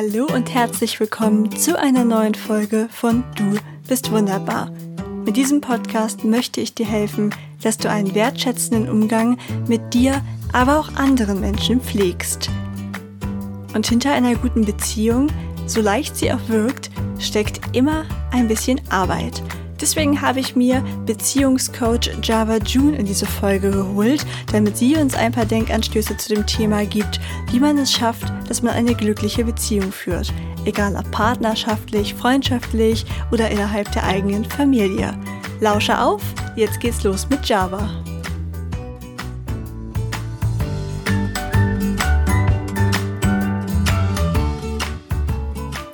Hallo und herzlich willkommen zu einer neuen Folge von Du bist wunderbar. Mit diesem Podcast möchte ich dir helfen, dass du einen wertschätzenden Umgang mit dir, aber auch anderen Menschen pflegst. Und hinter einer guten Beziehung, so leicht sie auch wirkt, steckt immer ein bisschen Arbeit. Deswegen habe ich mir Beziehungscoach Java June in diese Folge geholt, damit sie uns ein paar Denkanstöße zu dem Thema gibt, wie man es schafft, dass man eine glückliche Beziehung führt. Egal ob partnerschaftlich, freundschaftlich oder innerhalb der eigenen Familie. Lausche auf, jetzt geht's los mit Java.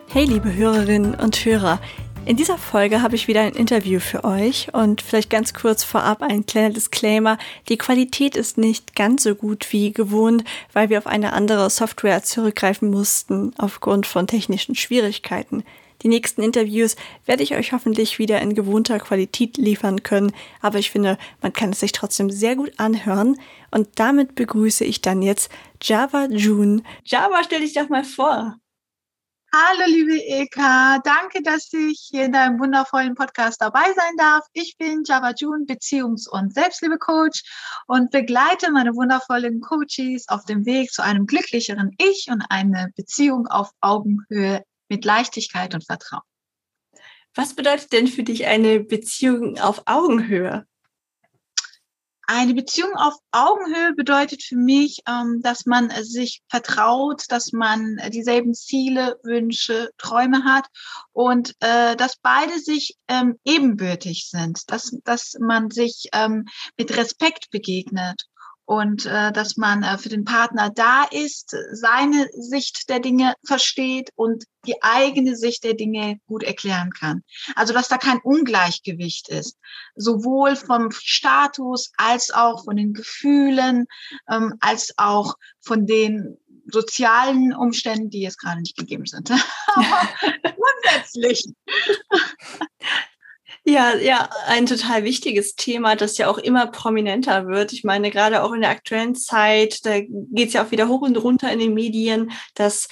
Hey liebe Hörerinnen und Hörer, in dieser Folge habe ich wieder ein Interview für euch und vielleicht ganz kurz vorab ein kleiner Disclaimer. Die Qualität ist nicht ganz so gut wie gewohnt, weil wir auf eine andere Software zurückgreifen mussten aufgrund von technischen Schwierigkeiten. Die nächsten Interviews werde ich euch hoffentlich wieder in gewohnter Qualität liefern können, aber ich finde, man kann es sich trotzdem sehr gut anhören und damit begrüße ich dann jetzt Java June. Java, stell dich doch mal vor. Hallo, liebe Eka. Danke, dass ich hier in deinem wundervollen Podcast dabei sein darf. Ich bin Java June, Beziehungs- und Selbstliebe-Coach und begleite meine wundervollen Coaches auf dem Weg zu einem glücklicheren Ich und eine Beziehung auf Augenhöhe mit Leichtigkeit und Vertrauen. Was bedeutet denn für dich eine Beziehung auf Augenhöhe? Eine Beziehung auf Augenhöhe bedeutet für mich, ähm, dass man sich vertraut, dass man dieselben Ziele, Wünsche, Träume hat und äh, dass beide sich ähm, ebenbürtig sind, dass, dass man sich ähm, mit Respekt begegnet und äh, dass man äh, für den Partner da ist, seine Sicht der Dinge versteht und die eigene Sicht der Dinge gut erklären kann. Also dass da kein Ungleichgewicht ist, sowohl vom Status als auch von den Gefühlen, ähm, als auch von den sozialen Umständen, die jetzt gerade nicht gegeben sind. Grundsätzlich. Ja, ja, ein total wichtiges Thema, das ja auch immer prominenter wird. Ich meine, gerade auch in der aktuellen Zeit, da geht es ja auch wieder hoch und runter in den Medien, dass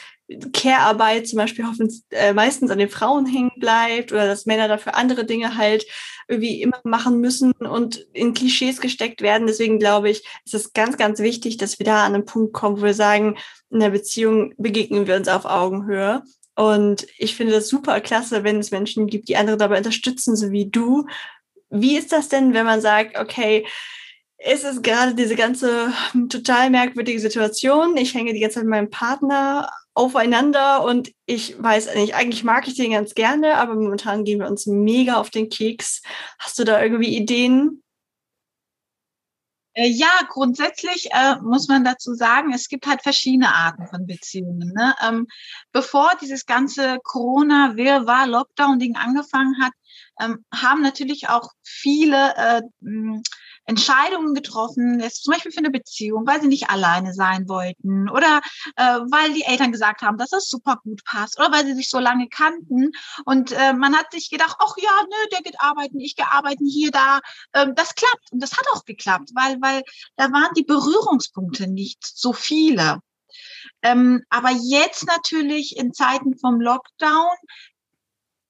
Care-Arbeit zum Beispiel hoffentlich äh, meistens an den Frauen hängen bleibt oder dass Männer dafür andere Dinge halt irgendwie immer machen müssen und in Klischees gesteckt werden. Deswegen glaube ich, ist es ganz, ganz wichtig, dass wir da an einen Punkt kommen, wo wir sagen, in der Beziehung begegnen wir uns auf Augenhöhe. Und ich finde das super klasse, wenn es Menschen gibt, die andere dabei unterstützen, so wie du. Wie ist das denn, wenn man sagt, okay, es ist gerade diese ganze total merkwürdige Situation. Ich hänge die ganze Zeit mit meinem Partner aufeinander und ich weiß nicht, eigentlich mag ich den ganz gerne, aber momentan gehen wir uns mega auf den Keks. Hast du da irgendwie Ideen? Äh, ja, grundsätzlich äh, muss man dazu sagen, es gibt halt verschiedene Arten von Beziehungen. Ne? Ähm, bevor dieses ganze Corona-Wirrwarr, Lockdown-Ding angefangen hat, ähm, haben natürlich auch viele äh, Entscheidungen getroffen, jetzt zum Beispiel für eine Beziehung, weil sie nicht alleine sein wollten oder äh, weil die Eltern gesagt haben, dass das super gut passt oder weil sie sich so lange kannten und äh, man hat sich gedacht, ach ja, nö, der geht arbeiten, ich gehe arbeiten, hier, da, ähm, das klappt und das hat auch geklappt, weil, weil da waren die Berührungspunkte nicht so viele. Ähm, aber jetzt natürlich in Zeiten vom Lockdown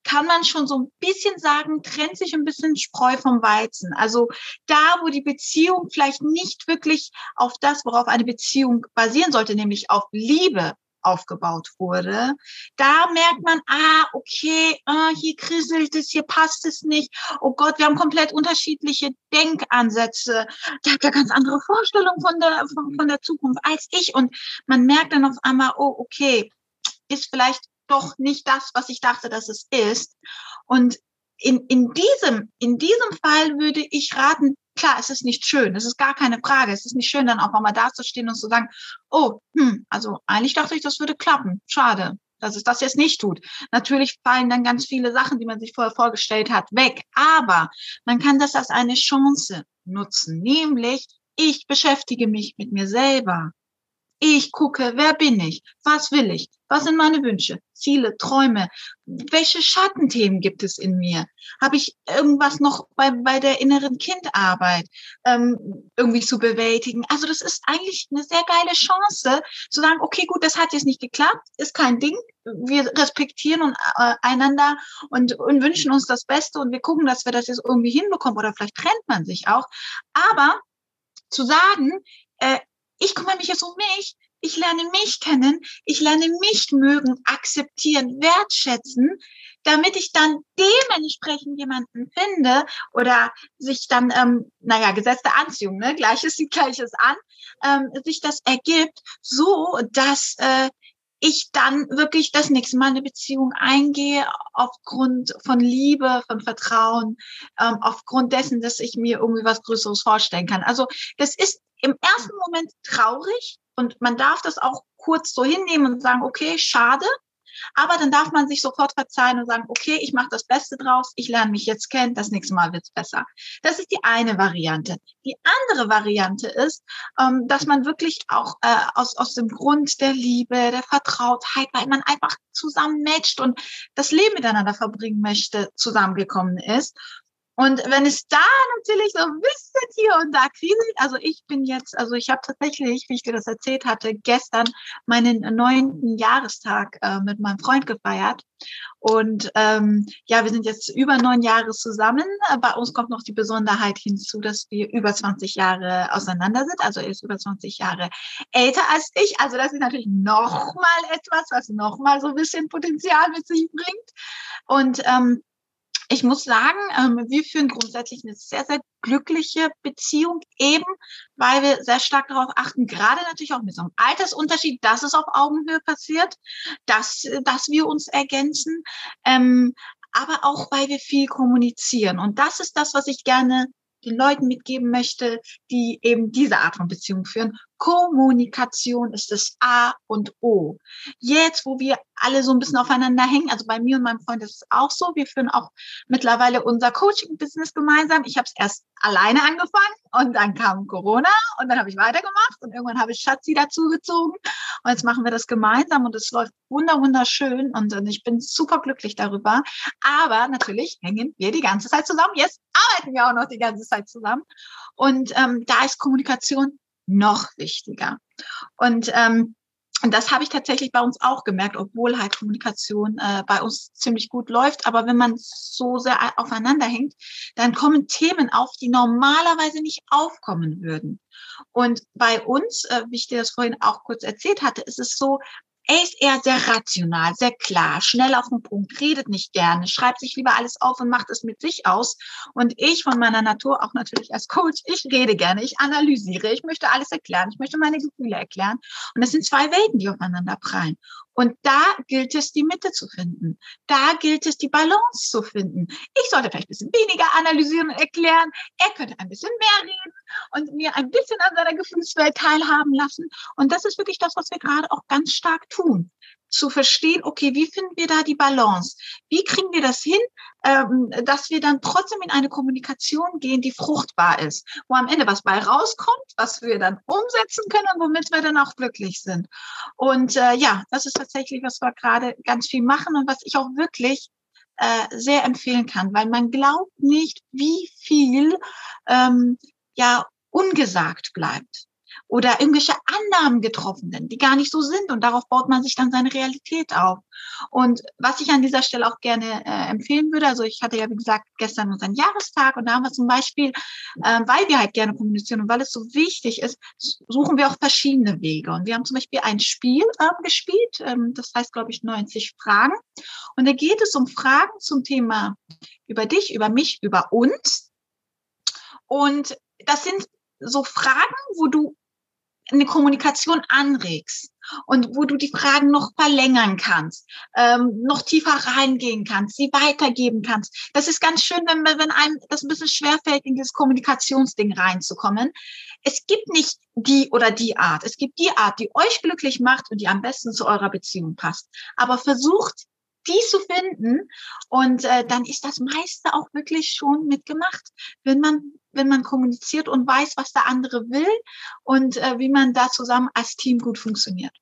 kann man schon so ein bisschen sagen, trennt sich ein bisschen Spreu vom Weizen. Also da, wo die Beziehung vielleicht nicht wirklich auf das, worauf eine Beziehung basieren sollte, nämlich auf Liebe aufgebaut wurde, da merkt man, ah, okay, ah, hier kriselt es, hier passt es nicht. Oh Gott, wir haben komplett unterschiedliche Denkansätze. Der hat ja ganz andere Vorstellungen von der, von, von der Zukunft als ich. Und man merkt dann auf einmal, oh, okay, ist vielleicht doch nicht das, was ich dachte, dass es ist. Und in, in, diesem, in diesem Fall würde ich raten, klar, es ist nicht schön, es ist gar keine Frage. Es ist nicht schön, dann auch mal dazustehen und zu sagen, oh, hm, also eigentlich dachte ich, das würde klappen. Schade, dass es das jetzt nicht tut. Natürlich fallen dann ganz viele Sachen, die man sich vorher vorgestellt hat, weg. Aber man kann das als eine Chance nutzen, nämlich ich beschäftige mich mit mir selber Ich gucke, wer bin ich? Was will ich? Was sind meine Wünsche, Ziele, Träume? Welche Schattenthemen gibt es in mir? Habe ich irgendwas noch bei, bei der inneren Kindarbeit ähm, irgendwie zu bewältigen? Also das ist eigentlich eine sehr geile Chance, zu sagen, okay, gut, das hat jetzt nicht geklappt, ist kein Ding. Wir respektieren und, äh, einander und, und wünschen uns das Beste und wir gucken, dass wir das jetzt irgendwie hinbekommen oder vielleicht trennt man sich auch. Aber zu sagen, äh, ich kümmere mich jetzt um mich, ich lerne mich kennen, ich lerne mich mögen, akzeptieren, wertschätzen, damit ich dann dementsprechend jemanden finde oder sich dann, ähm, naja, gesetzte Anziehung, ne, Gleiches sieht Gleiches an, ähm, sich das ergibt, so dass äh, ich dann wirklich das nächste Mal eine Beziehung eingehe aufgrund von Liebe, von Vertrauen, ähm, aufgrund dessen, dass ich mir irgendwie was Größeres vorstellen kann. Also das ist im ersten Moment traurig und man darf das auch kurz so hinnehmen und sagen, okay, schade. Aber dann darf man sich sofort verzeihen und sagen, okay, ich mache das Beste draus, ich lerne mich jetzt kennen, das nächste Mal wird's besser. Das ist die eine Variante. Die andere Variante ist, ähm, dass man wirklich auch äh, aus, aus dem Grund der Liebe, der Vertrautheit, weil man einfach zusammen matcht und das Leben miteinander verbringen möchte, zusammengekommen ist. Und wenn es da natürlich so ein bisschen hier und da kriselt, also ich bin jetzt, also ich habe tatsächlich, wie ich dir das erzählt hatte, gestern meinen neunten Jahrestag äh, mit meinem Freund gefeiert. Und ähm, ja, wir sind jetzt über neun Jahre zusammen. Bei uns kommt noch die Besonderheit hinzu, dass wir über 20 Jahre auseinander sind. Also er ist über 20 Jahre älter als ich. Also das ist natürlich noch mal etwas, was noch mal so ein bisschen Potenzial mit sich bringt. Und ähm, ich muss sagen, ähm, wir führen grundsätzlich eine sehr, sehr glückliche Beziehung, eben weil wir sehr stark darauf achten, gerade natürlich auch mit so einem Altersunterschied, dass es auf Augenhöhe passiert, dass, dass wir uns ergänzen, ähm, aber auch weil wir viel kommunizieren. Und das ist das, was ich gerne den Leuten mitgeben möchte, die eben diese Art von Beziehung führen. Kommunikation ist das A und O. Jetzt, wo wir alle so ein bisschen aufeinander hängen, also bei mir und meinem Freund ist es auch so, wir führen auch mittlerweile unser Coaching-Business gemeinsam. Ich habe es erst alleine angefangen und dann kam Corona und dann habe ich weitergemacht und irgendwann habe ich Schatzi dazugezogen und jetzt machen wir das gemeinsam und es läuft wunder wunderschön und, und ich bin super glücklich darüber. Aber natürlich hängen wir die ganze Zeit zusammen. Jetzt arbeiten wir auch noch die ganze Zeit zusammen und ähm, da ist Kommunikation noch wichtiger. Und ähm, und das habe ich tatsächlich bei uns auch gemerkt, obwohl halt Kommunikation äh, bei uns ziemlich gut läuft. Aber wenn man so sehr aufeinander hängt, dann kommen Themen auf, die normalerweise nicht aufkommen würden. Und bei uns, äh, wie ich dir das vorhin auch kurz erzählt hatte, ist es so, er ist eher sehr rational, sehr klar, schnell auf den Punkt, redet nicht gerne, schreibt sich lieber alles auf und macht es mit sich aus. Und ich von meiner Natur auch natürlich als Coach, ich rede gerne, ich analysiere, ich möchte alles erklären, ich möchte meine Gefühle erklären. Und das sind zwei Welten, die aufeinander prallen. Und da gilt es, die Mitte zu finden. Da gilt es, die Balance zu finden. Ich sollte vielleicht ein bisschen weniger analysieren und erklären. Er könnte ein bisschen mehr reden und mir ein bisschen an seiner Gefühlswelt teilhaben lassen. Und das ist wirklich das, was wir gerade auch ganz stark tun zu verstehen, okay, wie finden wir da die Balance? Wie kriegen wir das hin, ähm, dass wir dann trotzdem in eine Kommunikation gehen, die fruchtbar ist, wo am Ende was bei rauskommt, was wir dann umsetzen können und womit wir dann auch glücklich sind. Und äh, ja, das ist tatsächlich, was wir gerade ganz viel machen und was ich auch wirklich äh, sehr empfehlen kann, weil man glaubt nicht, wie viel ähm, ja ungesagt bleibt oder irgendwelche Annahmen getroffen sind, die gar nicht so sind. Und darauf baut man sich dann seine Realität auf. Und was ich an dieser Stelle auch gerne äh, empfehlen würde, also ich hatte ja, wie gesagt, gestern unseren Jahrestag und da haben wir zum Beispiel, äh, weil wir halt gerne kommunizieren und weil es so wichtig ist, suchen wir auch verschiedene Wege. Und wir haben zum Beispiel ein Spiel äh, gespielt, ähm, das heißt, glaube ich, 90 Fragen. Und da geht es um Fragen zum Thema über dich, über mich, über uns. Und das sind so Fragen, wo du eine Kommunikation anregst und wo du die Fragen noch verlängern kannst, ähm, noch tiefer reingehen kannst, sie weitergeben kannst. Das ist ganz schön, wenn, wenn einem das ein bisschen schwerfällt, in dieses Kommunikationsding reinzukommen. Es gibt nicht die oder die Art. Es gibt die Art, die euch glücklich macht und die am besten zu eurer Beziehung passt. Aber versucht, die zu finden und äh, dann ist das meiste auch wirklich schon mitgemacht, wenn man wenn man kommuniziert und weiß, was der andere will und äh, wie man da zusammen als Team gut funktioniert.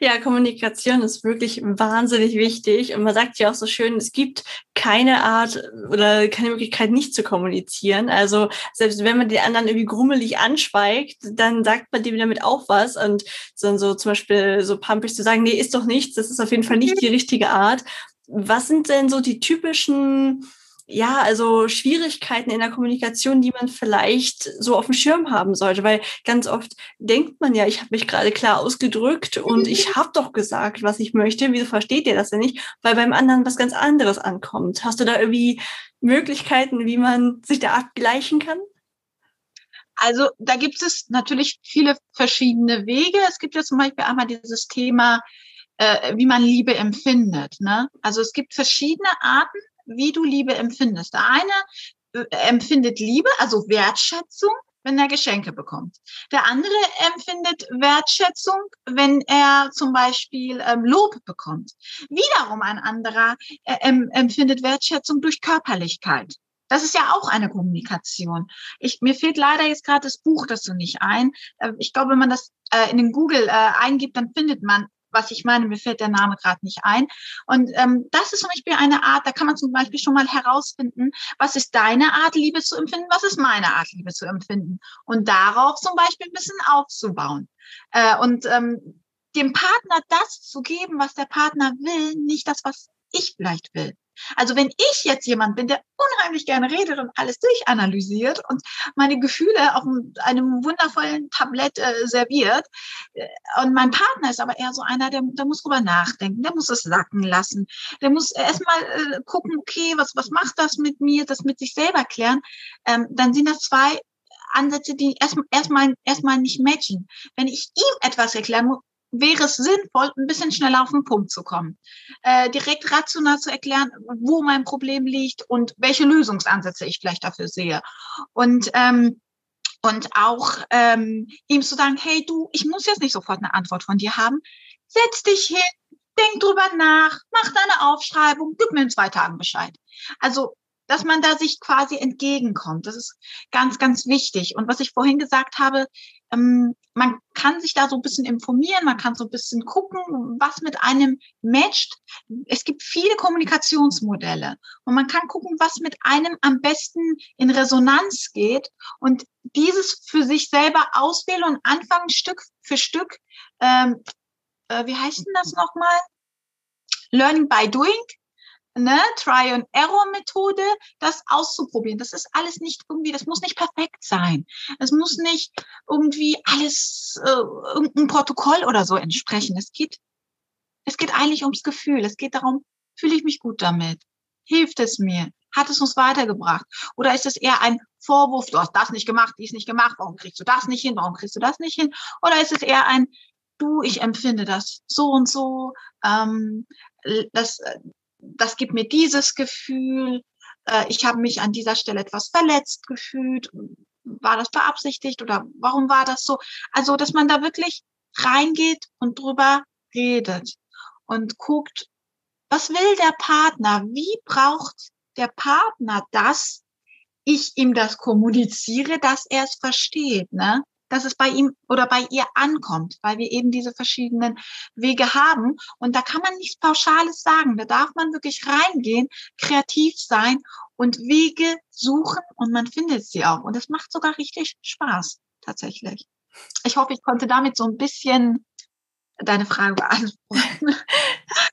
Ja, Kommunikation ist wirklich wahnsinnig wichtig. Und man sagt ja auch so schön, es gibt keine Art oder keine Möglichkeit, nicht zu kommunizieren. Also selbst wenn man den anderen irgendwie grummelig anschweigt, dann sagt man dem damit auch was. Und dann so zum Beispiel so pampig zu sagen, nee, ist doch nichts, das ist auf jeden Fall nicht die richtige Art. Was sind denn so die typischen ja, also Schwierigkeiten in der Kommunikation, die man vielleicht so auf dem Schirm haben sollte, weil ganz oft denkt man ja, ich habe mich gerade klar ausgedrückt und ich habe doch gesagt, was ich möchte. Wieso versteht ihr das denn nicht? Weil beim anderen was ganz anderes ankommt. Hast du da irgendwie Möglichkeiten, wie man sich da abgleichen kann? Also da gibt es natürlich viele verschiedene Wege. Es gibt ja zum Beispiel einmal dieses Thema, äh, wie man Liebe empfindet. Ne? Also es gibt verschiedene Arten, wie du Liebe empfindest. Der eine äh, empfindet Liebe, also Wertschätzung, wenn er Geschenke bekommt. Der andere empfindet Wertschätzung, wenn er zum Beispiel ähm, Lob bekommt. Wiederum ein anderer äh, empfindet Wertschätzung durch Körperlichkeit. Das ist ja auch eine Kommunikation. Ich, mir fehlt leider jetzt gerade das Buch dazu nicht ein. Äh, ich glaube, wenn man das äh, in den Google eingibt, dann findet man was ich meine, mir fällt der Name gerade nicht ein. Und ähm, das ist zum Beispiel eine Art, da kann man zum Beispiel schon mal herausfinden, was ist deine Art, Liebe zu empfinden, was ist meine Art, Liebe zu empfinden. Und darauf zum Beispiel ein bisschen aufzubauen. Äh, und ähm, dem Partner das zu geben, was der Partner will, nicht das, was ich vielleicht will. Also wenn ich jetzt jemand bin, der unheimlich gerne redet und alles durchanalysiert und meine Gefühle auf einem wundervollen Tablett äh, serviert äh, und mein Partner ist aber eher so einer, der, der muss drüber nachdenken, der muss es sacken lassen, der muss erstmal äh, gucken, okay, was, was macht das mit mir, das mit sich selber klären, ähm, dann sind das zwei Ansätze, die erstmal erstmal erstmal nicht matchen. Wenn ich ihm etwas erklären muss, wäre es sinnvoll, ein bisschen schneller auf den Punkt zu kommen. Äh, direkt rational zu erklären, wo mein Problem liegt und welche Lösungsansätze ich vielleicht dafür sehe. Und ähm, und auch ähm, ihm zu sagen, hey du, ich muss jetzt nicht sofort eine Antwort von dir haben. Setz dich hin, denk drüber nach, mach deine Aufschreibung, gib mir in zwei Tagen Bescheid. Also dass man da sich quasi entgegenkommt. Das ist ganz, ganz wichtig. Und was ich vorhin gesagt habe, ähm, man kann sich da so ein bisschen informieren, man kann so ein bisschen gucken, was mit einem matcht. Es gibt viele Kommunikationsmodelle und man kann gucken, was mit einem am besten in Resonanz geht und dieses für sich selber auswählen und anfangen, Stück für Stück, ähm, äh, wie heißt denn das nochmal? Learning by doing ne, Try-and-Error-Methode, das auszuprobieren. Das ist alles nicht irgendwie, das muss nicht perfekt sein. Es muss nicht irgendwie alles, äh, irgendein Protokoll oder so entsprechen. Es geht, es geht eigentlich ums Gefühl. Es geht darum, fühle ich mich gut damit? Hilft es mir? Hat es uns weitergebracht? Oder ist es eher ein Vorwurf, du hast das nicht gemacht, dies nicht gemacht, warum kriegst du das nicht hin, warum kriegst du das nicht hin? Oder ist es eher ein, du, ich empfinde das so und so, ähm, das, das gibt mir dieses Gefühl, äh, ich habe mich an dieser Stelle etwas verletzt gefühlt, war das beabsichtigt oder warum war das so? Also, dass man da wirklich reingeht und drüber redet und guckt, was will der Partner? Wie braucht der Partner das? Ich ihm das kommuniziere, dass er es versteht, ne? Dass es bei ihm oder bei ihr ankommt, weil wir eben diese verschiedenen Wege haben. Und da kann man nichts Pauschales sagen. Da darf man wirklich reingehen, kreativ sein und Wege suchen und man findet sie auch. Und es macht sogar richtig Spaß, tatsächlich. Ich hoffe, ich konnte damit so ein bisschen deine Frage beantworten.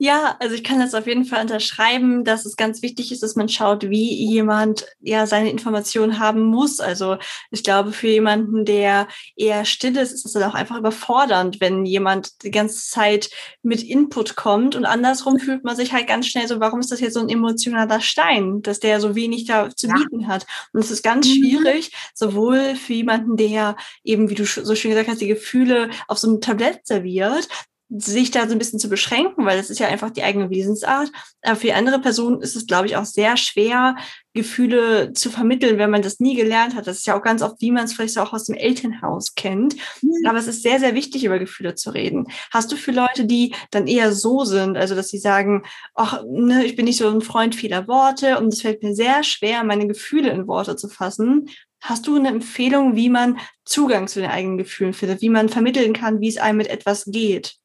Ja, also ich kann das auf jeden Fall unterschreiben, dass es ganz wichtig ist, dass man schaut, wie jemand ja seine Informationen haben muss. Also ich glaube, für jemanden, der eher still ist, ist es dann auch einfach überfordernd, wenn jemand die ganze Zeit mit Input kommt und andersrum fühlt man sich halt ganz schnell so, warum ist das jetzt so ein emotionaler Stein, dass der so wenig da zu ja. bieten hat. Und es ist ganz mhm. schwierig, sowohl für jemanden, der eben, wie du so schön gesagt hast, die Gefühle auf so einem Tablett serviert, sich da so ein bisschen zu beschränken, weil das ist ja einfach die eigene Wesensart. Aber für andere Personen ist es, glaube ich, auch sehr schwer, Gefühle zu vermitteln, wenn man das nie gelernt hat. Das ist ja auch ganz oft, wie man es vielleicht auch aus dem Elternhaus kennt. Mhm. Aber es ist sehr, sehr wichtig, über Gefühle zu reden. Hast du für Leute, die dann eher so sind, also dass sie sagen, ach, ne, ich bin nicht so ein Freund vieler Worte und es fällt mir sehr schwer, meine Gefühle in Worte zu fassen. Hast du eine Empfehlung, wie man Zugang zu den eigenen Gefühlen findet, wie man vermitteln kann, wie es einem mit etwas geht?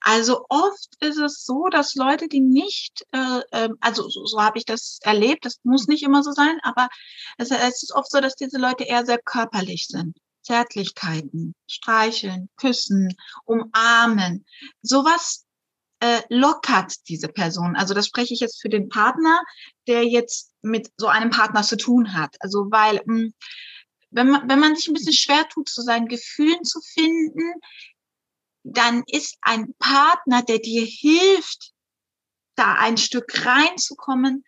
Also oft ist es so, dass Leute, die nicht, äh, ähm, also so, so habe ich das erlebt, das muss nicht immer so sein, aber es, es ist oft so, dass diese Leute eher sehr körperlich sind. Zärtlichkeiten, streicheln, küssen, umarmen. Sowas äh, lockert diese Person. Also das spreche ich jetzt für den Partner, der jetzt mit so einem Partner zu tun hat. Also weil mh, hm, wenn man, wenn man sich ein bisschen schwer tut, zu seinen Gefühlen zu finden, dann ist ein Partner, der dir hilft, da ein Stück reinzukommen,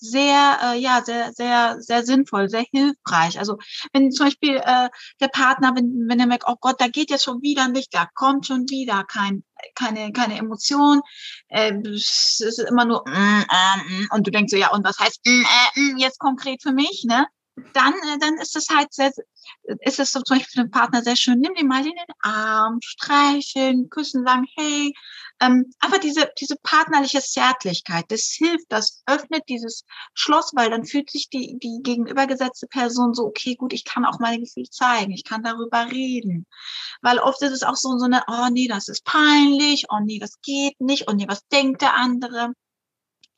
sehr, äh, ja, sehr, sehr, sehr sinnvoll, sehr hilfreich. Also wenn zum Beispiel äh, der Partner, wenn, wenn er merkt, oh Gott, da geht jetzt schon wieder nicht, da kommt schon wieder kein, keine, keine Emotion, äh, es ist immer nur mm, äh, mm, und du denkst so, ja, und was heißt mm, äh, mm, jetzt konkret für mich, ne? Dann, äh, dann ist es halt sehr, ist es so zum Beispiel für den Partner sehr schön, nimm den mal in den Arm, streicheln, küssen, sagen, hey, ähm, einfach diese, diese partnerliche Zärtlichkeit, das hilft, das öffnet dieses Schloss, weil dann fühlt sich die, die gegenübergesetzte Person so, okay, gut, ich kann auch meine Gefühle zeigen, ich kann darüber reden. Weil oft ist es auch so, so eine, oh nee, das ist peinlich, oh nee, das geht nicht, oh nee, was denkt der andere?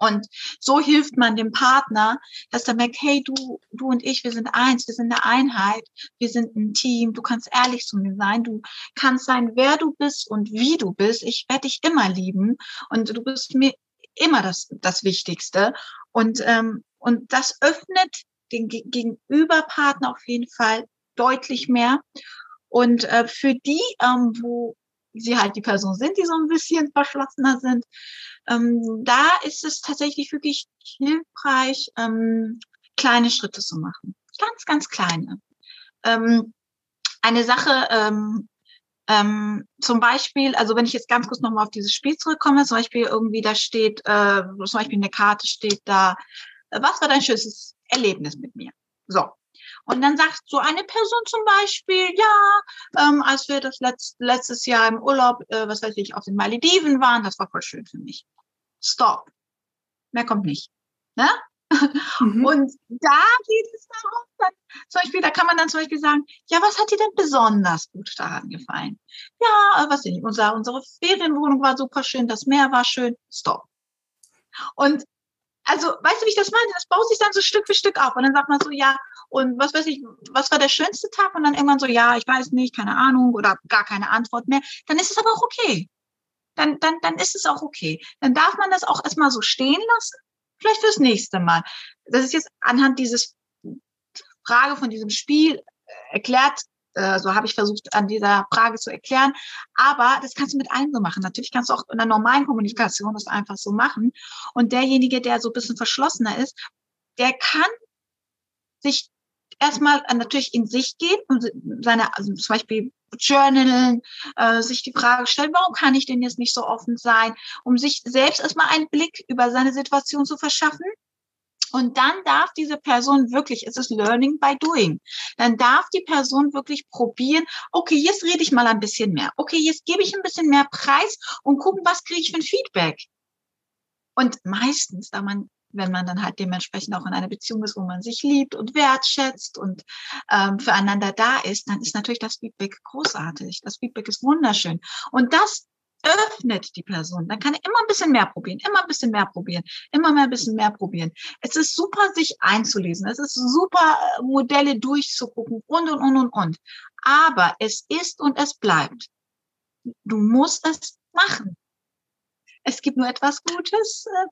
Und so hilft man dem Partner, dass er merkt, hey, du, du und ich, wir sind eins, wir sind eine Einheit, wir sind ein Team, du kannst ehrlich zu mir sein, du kannst sein, wer du bist und wie du bist. Ich werde dich immer lieben und du bist mir immer das, das Wichtigste. Und, ähm, und das öffnet den Gegenüberpartner auf jeden Fall deutlich mehr. Und äh, für die, ähm, wo sie halt die Person sind, die so ein bisschen verschlossener sind, ähm, da ist es tatsächlich wirklich hilfreich, ähm, kleine Schritte zu machen. Ganz, ganz kleine. Ähm, eine Sache, ähm, ähm, zum Beispiel, also wenn ich jetzt ganz kurz nochmal auf dieses Spiel zurückkomme, zum Beispiel irgendwie da steht, äh, zum Beispiel in der Karte steht da, äh, was war dein schönstes Erlebnis mit mir? So, und dann sagt so eine Person zum Beispiel, ja, ähm, als wir das letzt, letztes Jahr im Urlaub, äh, was weiß ich, auf den Malediven waren, das war voll schön für mich. Stop. Mehr kommt nicht. Ne? Mhm. Und da geht es darum, dann, zum Beispiel, da kann man dann zum Beispiel sagen, ja, was hat dir denn besonders gut daran gefallen? Ja, was nicht, unser, unsere Ferienwohnung war super schön, das Meer war schön, stop. Und also, weißt du, wie ich das meine? Das baut sich dann so Stück für Stück auf. Und dann sagt man so, ja, und was weiß ich, was war der schönste Tag? Und dann irgendwann so, ja, ich weiß nicht, keine Ahnung oder gar keine Antwort mehr. Dann ist es aber auch okay. Dann, dann, dann ist es auch okay. Dann darf man das auch erstmal so stehen lassen. Vielleicht fürs nächste Mal. Das ist jetzt anhand dieses Frage von diesem Spiel äh, erklärt, äh, so habe ich versucht, an dieser Frage zu erklären. Aber das kannst du mit allen so machen. Natürlich kannst du auch in der normalen Kommunikation das einfach so machen. Und derjenige, der so ein bisschen verschlossener ist, der kann sich erstmal natürlich in sich gehen und seine, also zum Beispiel journalen, äh, sich die Frage stellen, warum kann ich denn jetzt nicht so offen sein, um sich selbst erstmal einen Blick über seine Situation zu verschaffen. Und dann darf diese Person wirklich, es ist Learning by Doing, dann darf die Person wirklich probieren, okay, jetzt rede ich mal ein bisschen mehr, okay, jetzt gebe ich ein bisschen mehr Preis und gucken, was kriege ich für ein Feedback. Und meistens, da man wenn man dann halt dementsprechend auch in einer Beziehung ist, wo man sich liebt und wertschätzt und ähm, füreinander da ist, dann ist natürlich das Feedback großartig. Das Feedback ist wunderschön. Und das öffnet die Person. Dann kann er immer ein bisschen mehr probieren, immer ein bisschen mehr probieren, immer mehr ein bisschen mehr probieren. Es ist super, sich einzulesen. Es ist super, äh, Modelle durchzugucken und, und, und, und, und. Aber es ist und es bleibt. Du musst es machen. Es gibt nur etwas Gutes, äh,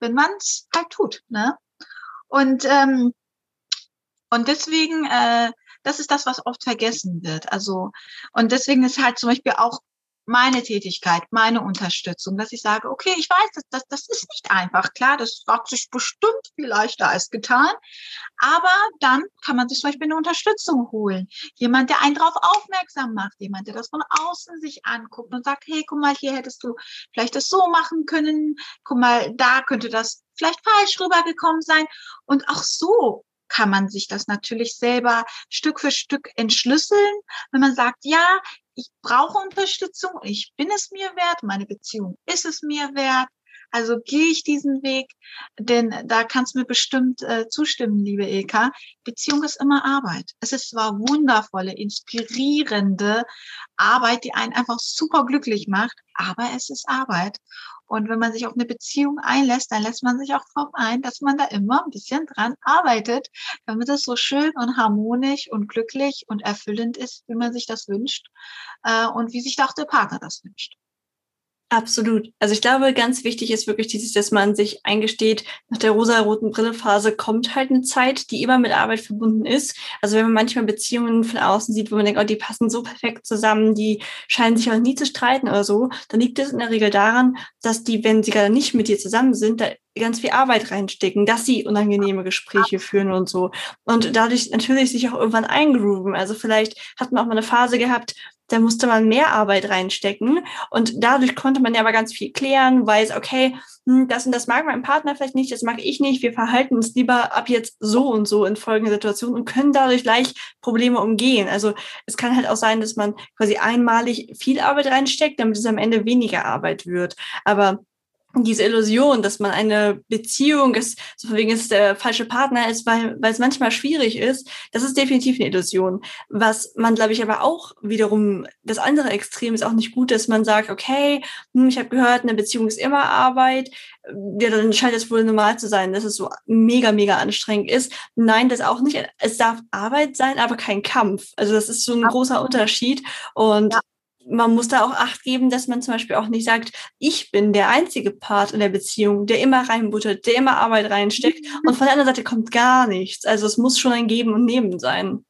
wenn man es halt tut. Ne? Und, ähm, und deswegen, äh, das ist das, was oft vergessen wird. Also, und deswegen ist halt zum Beispiel auch meine Tätigkeit, meine Unterstützung, dass ich sage, okay, ich weiß, das, das, das ist nicht einfach. Klar, das hat sich bestimmt viel leichter als getan. Aber dann kann man sich zum Beispiel eine Unterstützung holen. Jemand, der einen darauf aufmerksam macht, jemand, der das von außen sich anguckt und sagt, hey, guck mal, hier hättest du vielleicht das so machen können. Guck mal, da könnte das vielleicht falsch rübergekommen sein. Und auch so kann man sich das natürlich selber Stück für Stück entschlüsseln, wenn man sagt, ja, ich brauche Unterstützung, ich bin es mir wert, meine Beziehung ist es mir wert. Also gehe ich diesen Weg, denn da kannst du mir bestimmt äh, zustimmen, liebe Eka. Beziehung ist immer Arbeit. Es ist zwar wundervolle, inspirierende Arbeit, die einen einfach super glücklich macht, aber es ist Arbeit. Und wenn man sich auf eine Beziehung einlässt, dann lässt man sich auch darauf ein, dass man da immer ein bisschen dran arbeitet, damit es so schön und harmonisch und glücklich und erfüllend ist, wie man sich das wünscht äh, und wie sich auch der Partner das wünscht. Absolut. Also ich glaube, ganz wichtig ist wirklich dieses, dass man sich eingesteht, nach der rosa-roten Brillephase kommt halt eine Zeit, die immer mit Arbeit verbunden ist. Also wenn man manchmal Beziehungen von außen sieht, wo man denkt, oh, die passen so perfekt zusammen, die scheinen sich auch nie zu streiten oder so, dann liegt es in der Regel daran, dass die, wenn sie gerade nicht mit dir zusammen sind, da ganz viel Arbeit reinstecken, dass sie unangenehme Gespräche führen und so. Und dadurch natürlich sich auch irgendwann eingrooven. Also vielleicht hat man auch mal eine Phase gehabt, da musste man mehr Arbeit reinstecken und dadurch konnte man ja aber ganz viel klären, weiß, okay, hm, das und das mag mein Partner vielleicht nicht, das mag ich nicht, wir verhalten uns lieber ab jetzt so und so in folgender Situation und können dadurch leicht Probleme umgehen. Also es kann halt auch sein, dass man quasi einmalig viel Arbeit reinsteckt, damit es am Ende weniger Arbeit wird. Aber diese Illusion, dass man eine Beziehung ist, so von wegen es der falsche Partner ist, weil, weil es manchmal schwierig ist, das ist definitiv eine Illusion. Was man, glaube ich, aber auch wiederum, das andere Extrem ist auch nicht gut, dass man sagt, okay, hm, ich habe gehört, eine Beziehung ist immer Arbeit, ja, dann scheint es wohl normal zu sein, dass es so mega, mega anstrengend ist. Nein, das auch nicht. Es darf Arbeit sein, aber kein Kampf. Also das ist so ein großer Unterschied. Und ja man muss da auch Acht geben, dass man zum Beispiel auch nicht sagt, ich bin der einzige Part in der Beziehung, der immer reinbuttert, der immer Arbeit reinsteckt und von der anderen Seite kommt gar nichts. Also es muss schon ein Geben und Nehmen sein.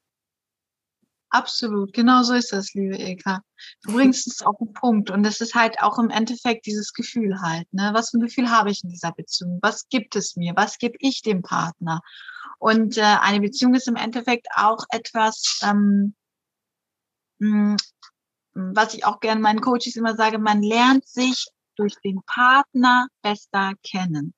Absolut, genau so ist das, liebe Eka. Du bringst es auf den Punkt und das ist halt auch im Endeffekt dieses Gefühl halt. Ne? Was für ein Gefühl habe ich in dieser Beziehung? Was gibt es mir? Was gebe ich dem Partner? Und äh, eine Beziehung ist im Endeffekt auch etwas, ähm, hm, was ich auch gerne meinen Coaches immer sage, man lernt sich durch den Partner besser kennen.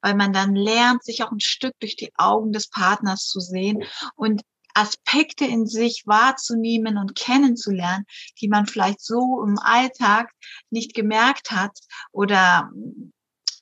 Weil man dann lernt, sich auch ein Stück durch die Augen des Partners zu sehen und Aspekte in sich wahrzunehmen und kennenzulernen, die man vielleicht so im Alltag nicht gemerkt hat oder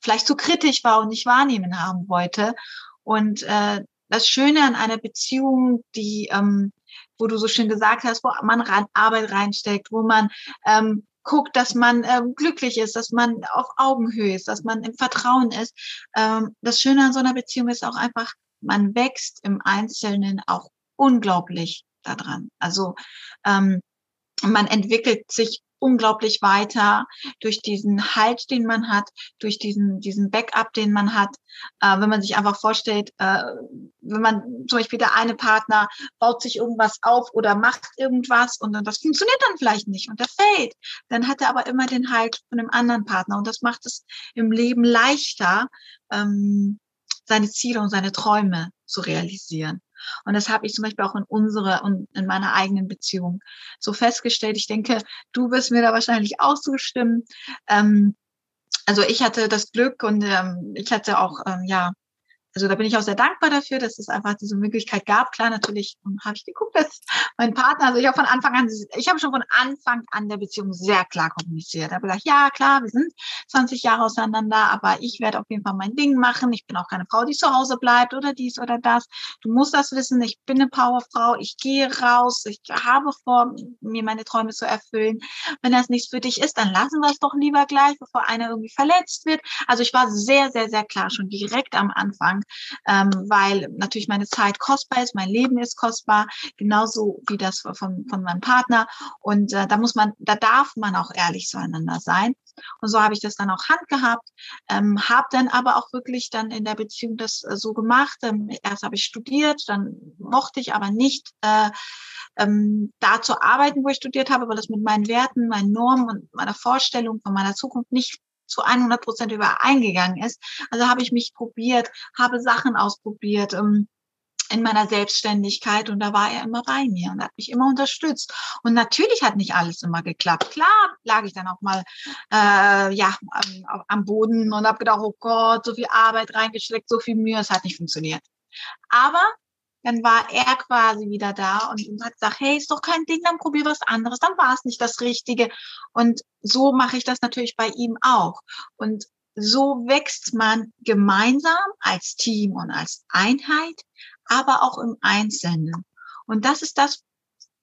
vielleicht zu kritisch war und nicht wahrnehmen haben wollte. Und äh, das Schöne an einer Beziehung, die ähm, wo du so schön gesagt hast, wo man rein, Arbeit reinsteckt, wo man ähm, guckt, dass man ähm, glücklich ist, dass man auf Augenhöhe ist, dass man im Vertrauen ist. Ähm, das Schöne an so einer Beziehung ist auch einfach, man wächst im Einzelnen auch unglaublich daran. Also ähm, man entwickelt sich unglaublich weiter durch diesen Halt, den man hat, durch diesen, diesen Backup, den man hat. Äh, wenn man sich einfach vorstellt, äh, wenn man zum Beispiel der eine Partner baut sich irgendwas auf oder macht irgendwas und dann das funktioniert dann vielleicht nicht und der fällt, dann hat er aber immer den Halt von dem anderen Partner und das macht es im Leben leichter, ähm, seine Ziele und seine Träume zu realisieren. Und das habe ich zum Beispiel auch in unserer und in meiner eigenen Beziehung so festgestellt. Ich denke, du wirst mir da wahrscheinlich auch zustimmen. Ähm, also ich hatte das Glück und ähm, ich hatte auch ähm, ja also da bin ich auch sehr dankbar dafür, dass es einfach diese Möglichkeit gab. Klar, natürlich habe ich geguckt, dass mein Partner, also ich habe von Anfang an, ich habe schon von Anfang an der Beziehung sehr klar kommuniziert. Da habe gesagt, ja klar, wir sind 20 Jahre auseinander, aber ich werde auf jeden Fall mein Ding machen. Ich bin auch keine Frau, die zu Hause bleibt oder dies oder das. Du musst das wissen, ich bin eine Powerfrau, ich gehe raus, ich habe vor, mir meine Träume zu erfüllen. Wenn das nichts für dich ist, dann lassen wir es doch lieber gleich, bevor einer irgendwie verletzt wird. Also ich war sehr, sehr, sehr klar schon direkt am Anfang, ähm, weil natürlich meine Zeit kostbar ist, mein Leben ist kostbar, genauso wie das von, von meinem Partner. Und äh, da muss man, da darf man auch ehrlich zueinander sein. Und so habe ich das dann auch handgehabt, ähm, habe dann aber auch wirklich dann in der Beziehung das äh, so gemacht. Ähm, erst habe ich studiert, dann mochte ich aber nicht äh, ähm, da zu arbeiten, wo ich studiert habe, weil das mit meinen Werten, meinen Normen und meiner Vorstellung von meiner Zukunft nicht zu 100 Prozent übereingegangen ist. Also habe ich mich probiert, habe Sachen ausprobiert. Ähm, in meiner Selbstständigkeit und da war er immer bei mir und hat mich immer unterstützt. Und natürlich hat nicht alles immer geklappt. Klar lag ich dann auch mal äh, ja am, am Boden und habe gedacht, oh Gott, so viel Arbeit reingesteckt, so viel Mühe, es hat nicht funktioniert. Aber dann war er quasi wieder da und, hat gesagt, hey, ist doch kein Ding, dann probier was anderes, dann war es nicht das Richtige. Und so mache ich das natürlich bei ihm auch. Und so wächst man gemeinsam als Team und als Einheit, aber auch im Einzelnen. Und das ist das,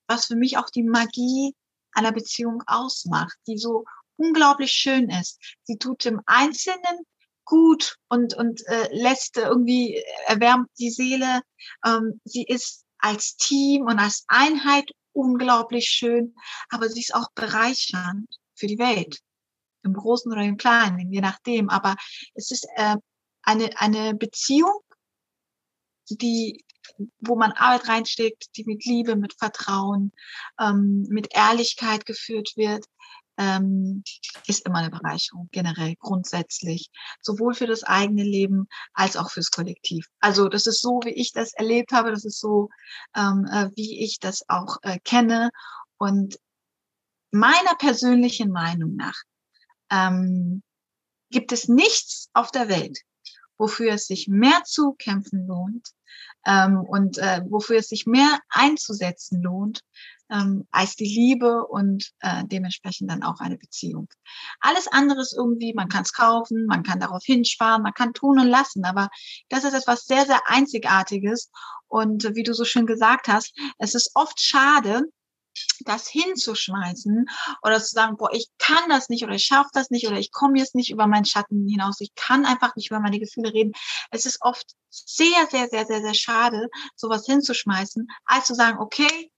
was für mich auch die Magie einer Beziehung ausmacht, die so unglaublich schön ist. Sie tut im Einzelnen gut und, und äh, lässt irgendwie, erwärmt die Seele. Ähm, sie ist als Team und als Einheit unglaublich schön, aber sie ist auch bereichernd für die Welt. Im Großen oder im Kleinen, je nachdem. Aber es ist äh, eine, eine Beziehung, die, wo man Arbeit reinsteckt, die mit Liebe, mit Vertrauen, ähm, mit Ehrlichkeit geführt wird, ähm, ist immer eine Bereicherung, generell, grundsätzlich, sowohl für das eigene Leben als auch fürs Kollektiv. Also das ist so, wie ich das erlebt habe, das ist so, ähm, äh, wie ich das auch äh, kenne. Und meiner persönlichen Meinung nach ähm, gibt es nichts auf der Welt, wofür es sich mehr zu kämpfen lohnt ähm, und äh, wofür es sich mehr einzusetzen lohnt, ähm, als die Liebe und äh, dementsprechend dann auch eine Beziehung. Alles andere ist irgendwie, man kann es kaufen, man kann darauf hinsparen, man kann tun und lassen, aber das ist etwas sehr, sehr Einzigartiges und äh, wie du so schön gesagt hast, es ist oft schade, das hinzuschmeißen oder zu sagen, boah, ich kann das nicht oder ich schaffe das nicht oder ich komme jetzt nicht über meinen Schatten hinaus, ich kann einfach nicht über meine Gefühle reden. Es ist oft sehr, sehr, sehr, sehr, sehr schade, sowas hinzuschmeißen, als zu sagen, okay,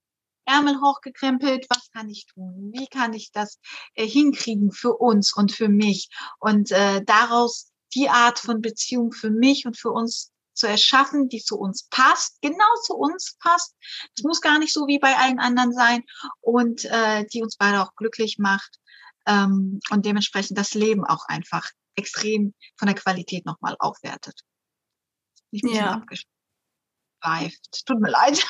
Ärmel hochgekrempelt, was kann ich tun? Wie kann ich das äh, hinkriegen für uns und für mich? Und äh, daraus die Art von Beziehung für mich und für uns zu erschaffen, die zu uns passt, genau zu uns passt. Es muss gar nicht so wie bei allen anderen sein und äh, die uns beide auch glücklich macht ähm, und dementsprechend das Leben auch einfach extrem von der Qualität nochmal aufwertet. Ich bin ja. abgeschweift. Tut mir leid.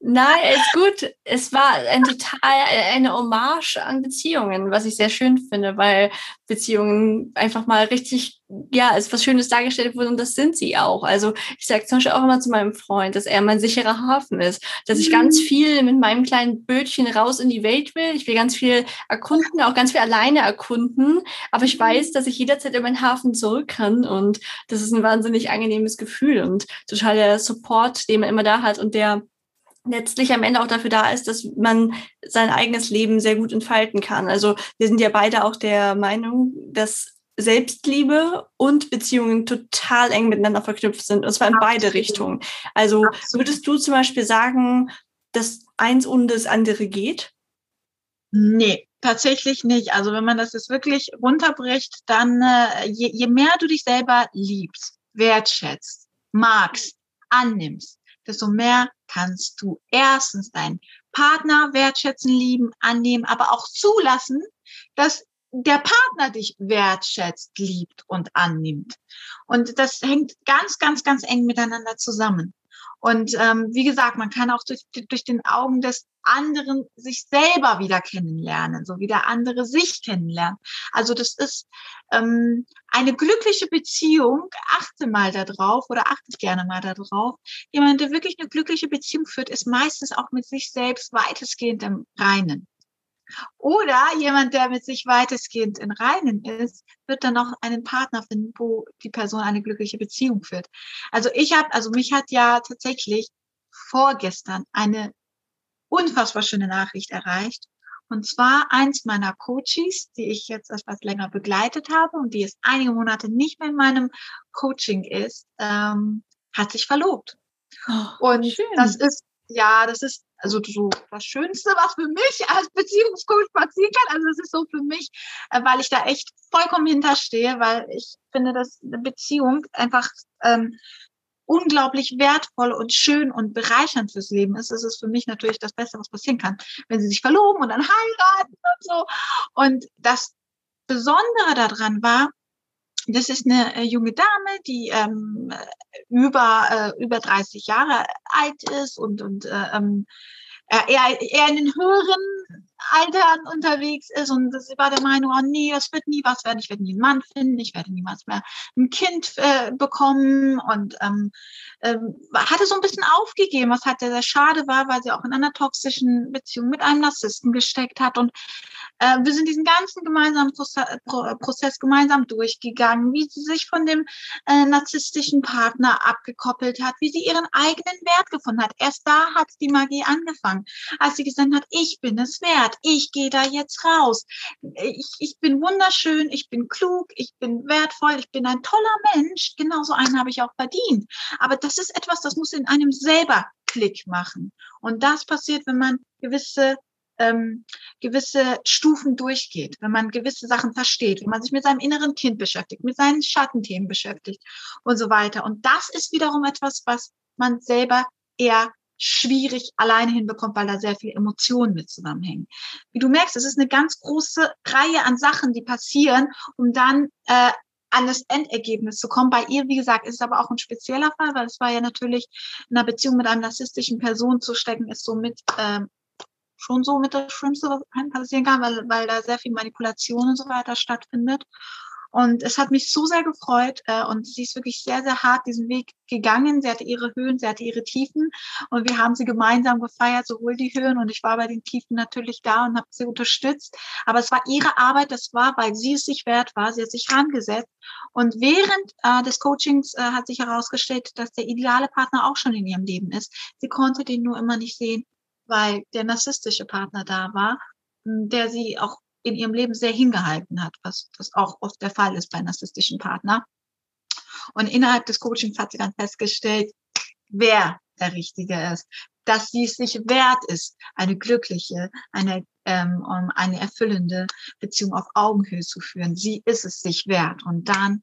Nein, ist gut. Es war ein total eine Hommage an Beziehungen, was ich sehr schön finde, weil Beziehungen einfach mal richtig, ja, als was Schönes dargestellt wurden und das sind sie auch. Also ich sage zum Beispiel auch immer zu meinem Freund, dass er mein sicherer Hafen ist, dass ich ganz mhm. viel mit meinem kleinen Bötchen raus in die Welt will. Ich will ganz viel erkunden, auch ganz viel alleine erkunden, aber ich weiß, mhm. dass ich jederzeit in meinen Hafen zurück kann und das ist ein wahnsinnig angenehmes Gefühl und total der Support, den man immer da hat und der letztlich am Ende auch dafür da ist, dass man sein eigenes Leben sehr gut entfalten kann. Also wir sind ja beide auch der Meinung, dass Selbstliebe und Beziehungen total eng miteinander verknüpft sind, und zwar in Absolut. beide Richtungen. Also Absolut. würdest du zum Beispiel sagen, dass eins ohne das andere geht? Nee, tatsächlich nicht. Also wenn man das jetzt wirklich runterbricht, dann äh, je, je mehr du dich selber liebst, wertschätzt, magst, annimmst, desto mehr kannst du erstens deinen Partner wertschätzen, lieben, annehmen, aber auch zulassen, dass der Partner dich wertschätzt, liebt und annimmt. Und das hängt ganz, ganz, ganz eng miteinander zusammen. Und ähm, wie gesagt, man kann auch durch, durch den Augen des anderen sich selber wieder kennenlernen, so wie der andere sich kennenlernt. Also das ist ähm, eine glückliche Beziehung. Achte mal darauf oder achte gerne mal darauf. Jemand, der wirklich eine glückliche Beziehung führt, ist meistens auch mit sich selbst weitestgehend im Reinen. Oder jemand, der mit sich weitestgehend in Reinen ist, wird dann noch einen Partner finden, wo die Person eine glückliche Beziehung führt. Also ich habe, also mich hat ja tatsächlich vorgestern eine unfassbar schöne Nachricht erreicht. Und zwar eins meiner Coaches, die ich jetzt etwas länger begleitet habe und die jetzt einige Monate nicht mehr in meinem Coaching ist, ähm, hat sich verlobt. Oh, und schön. das ist, ja, das ist also so das Schönste, was für mich als Beziehungscoach passieren kann. Also das ist so für mich, äh, weil ich da echt vollkommen hinterstehe, weil ich finde, dass eine Beziehung einfach ähm, unglaublich wertvoll und schön und bereichernd fürs Leben ist, ist es für mich natürlich das Beste, was passieren kann, wenn sie sich verloben und dann heiraten und so. Und das Besondere daran war, das ist eine äh, junge Dame, die ähm, über, äh, über 30 Jahre alt ist und, und äh, ähm, eher, eher in den höheren Altern unterwegs ist und sie war der Meinung, oh nee, das wird nie was werden, ich werde nie einen Mann finden, ich werde niemals mehr ein Kind äh, bekommen. Und ähm, ähm, hatte so ein bisschen aufgegeben, was halt sehr, sehr schade war, weil sie auch in einer toxischen Beziehung mit einem Narzissten gesteckt hat. Und äh, wir sind diesen ganzen gemeinsamen Prozess gemeinsam durchgegangen, wie sie sich von dem äh, narzisstischen Partner abgekoppelt hat, wie sie ihren eigenen Wert gefunden hat. Erst da hat die Magie angefangen, als sie gesagt hat, ich bin es wert, ich gehe da jetzt raus. Ich, ich bin wunderschön, ich bin klug, ich bin wertvoll, ich bin ein toller Mensch. Genauso einen habe ich auch verdient. Aber das ist etwas, das muss in einem selber Klick machen. Und das passiert, wenn man gewisse ähm, gewisse Stufen durchgeht, wenn man gewisse Sachen versteht, wenn man sich mit seinem inneren Kind beschäftigt, mit seinen Schattenthemen beschäftigt und so weiter. Und das ist wiederum etwas, was man selber eher schwierig alleine hinbekommt, weil da sehr viele Emotionen mit zusammenhängen. Wie du merkst, es ist eine ganz große Reihe an Sachen, die passieren, um dann äh, an das Endergebnis zu kommen. Bei ihr, wie gesagt, ist es aber auch ein spezieller Fall, weil es war ja natürlich in einer Beziehung mit einer narzisstischen Person zu stecken, ist somit ähm, schon so mit das Schlimmste, was einem passieren kann, weil, weil da sehr viel Manipulation und so weiter stattfindet. Und es hat mich so sehr gefreut äh, und sie ist wirklich sehr, sehr hart diesen Weg gegangen. Sie hatte ihre Höhen, sie hatte ihre Tiefen und wir haben sie gemeinsam gefeiert, sowohl die Höhen und ich war bei den Tiefen natürlich da und habe sie unterstützt. Aber es war ihre Arbeit, das war, weil sie es sich wert war. Sie hat sich rangesetzt und während äh, des Coachings äh, hat sich herausgestellt, dass der ideale Partner auch schon in ihrem Leben ist. Sie konnte den nur immer nicht sehen weil der narzisstische Partner da war, der sie auch in ihrem Leben sehr hingehalten hat, was das auch oft der Fall ist bei narzisstischen Partnern. Und innerhalb des Coachings hat sie dann festgestellt, wer der Richtige ist, dass sie es sich wert ist, eine glückliche, eine, ähm, eine erfüllende Beziehung auf Augenhöhe zu führen. Sie ist es sich wert. Und dann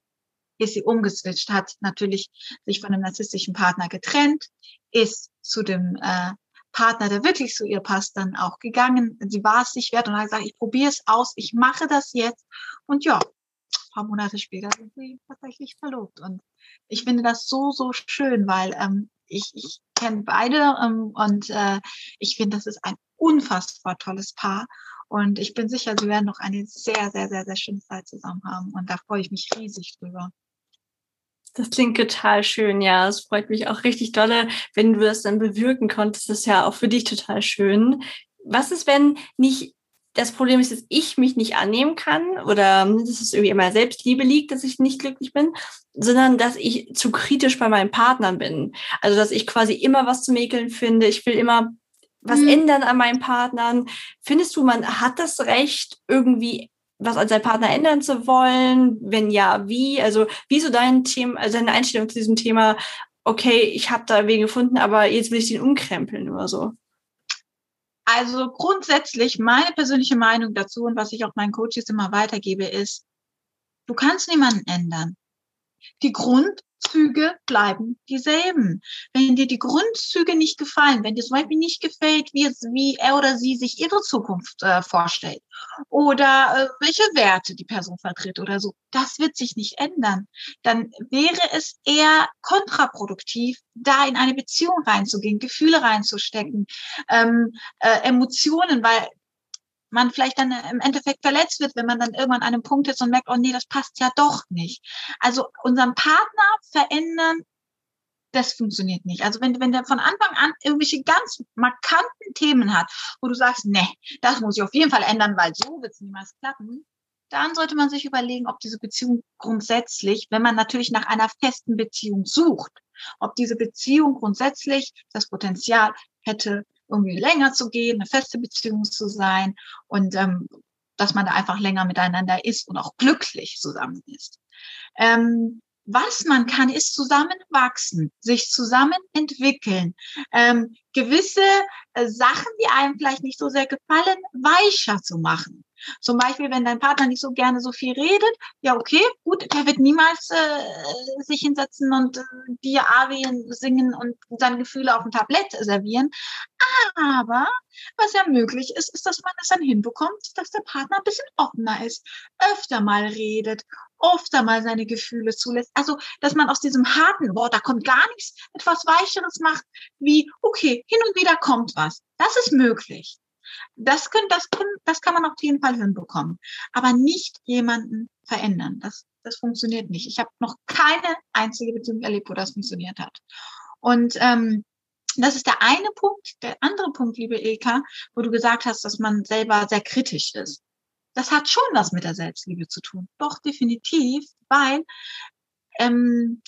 ist sie umgeswitcht, hat natürlich sich von einem narzisstischen Partner getrennt, ist zu dem äh, Partner, der wirklich zu ihr passt, dann auch gegangen. Sie war es sich wert und hat gesagt, ich probiere es aus, ich mache das jetzt. Und ja, ein paar Monate später sind sie tatsächlich verlobt. Und ich finde das so, so schön, weil ähm, ich, ich kenne beide ähm, und äh, ich finde, das ist ein unfassbar tolles Paar. Und ich bin sicher, sie werden noch eine sehr, sehr, sehr, sehr schöne Zeit zusammen haben. Und da freue ich mich riesig drüber. Das klingt total schön, ja. Es freut mich auch richtig dolle, wenn du das dann bewirken konntest. Das ist ja auch für dich total schön. Was ist, wenn nicht das Problem ist, dass ich mich nicht annehmen kann oder dass es irgendwie immer Selbstliebe liegt, dass ich nicht glücklich bin, sondern dass ich zu kritisch bei meinen Partnern bin. Also, dass ich quasi immer was zu mäkeln finde. Ich will immer was mhm. ändern an meinen Partnern. Findest du, man hat das Recht, irgendwie was an seinem Partner ändern zu wollen? Wenn ja, wie? Also wie so dein Thema, also deine Einstellung zu diesem Thema, okay, ich habe da wen gefunden, aber jetzt will ich den umkrempeln oder so? Also grundsätzlich meine persönliche Meinung dazu und was ich auch meinen Coaches immer weitergebe, ist, du kannst niemanden ändern. Die Grund, Grundzüge bleiben dieselben. Wenn dir die Grundzüge nicht gefallen, wenn dir zum Beispiel nicht gefällt, wie, wie er oder sie sich ihre Zukunft äh, vorstellt oder äh, welche Werte die Person vertritt oder so, das wird sich nicht ändern. Dann wäre es eher kontraproduktiv, da in eine Beziehung reinzugehen, Gefühle reinzustecken, ähm, äh, Emotionen, weil man vielleicht dann im Endeffekt verletzt wird, wenn man dann irgendwann an einem Punkt ist und merkt, oh nee, das passt ja doch nicht. Also unseren Partner verändern, das funktioniert nicht. Also wenn, wenn der von Anfang an irgendwelche ganz markanten Themen hat, wo du sagst, nee, das muss ich auf jeden Fall ändern, weil so wird es niemals klappen, dann sollte man sich überlegen, ob diese Beziehung grundsätzlich, wenn man natürlich nach einer festen Beziehung sucht, ob diese Beziehung grundsätzlich das Potenzial hätte, irgendwie länger zu gehen, eine feste Beziehung zu sein und ähm, dass man da einfach länger miteinander ist und auch glücklich zusammen ist. Ähm, was man kann, ist zusammenwachsen, sich zusammen entwickeln, ähm, gewisse äh, Sachen, die einem vielleicht nicht so sehr gefallen, weicher zu machen. Zum Beispiel, wenn dein Partner nicht so gerne so viel redet, ja, okay, gut, der wird niemals äh, sich hinsetzen und äh, dir Arien singen und seine Gefühle auf dem Tablett servieren. Aber was ja möglich ist, ist, dass man es dann hinbekommt, dass der Partner ein bisschen offener ist, öfter mal redet, öfter mal seine Gefühle zulässt. Also, dass man aus diesem harten, boah, da kommt gar nichts, etwas Weicheres macht, wie, okay, hin und wieder kommt was. Das ist möglich. Das, können, das, können, das kann man auf jeden Fall hinbekommen. Aber nicht jemanden verändern. Das, das funktioniert nicht. Ich habe noch keine einzige Beziehung erlebt, wo das funktioniert hat. Und ähm, das ist der eine Punkt. Der andere Punkt, liebe Ilka, wo du gesagt hast, dass man selber sehr kritisch ist. Das hat schon was mit der Selbstliebe zu tun. Doch, definitiv, weil ähm,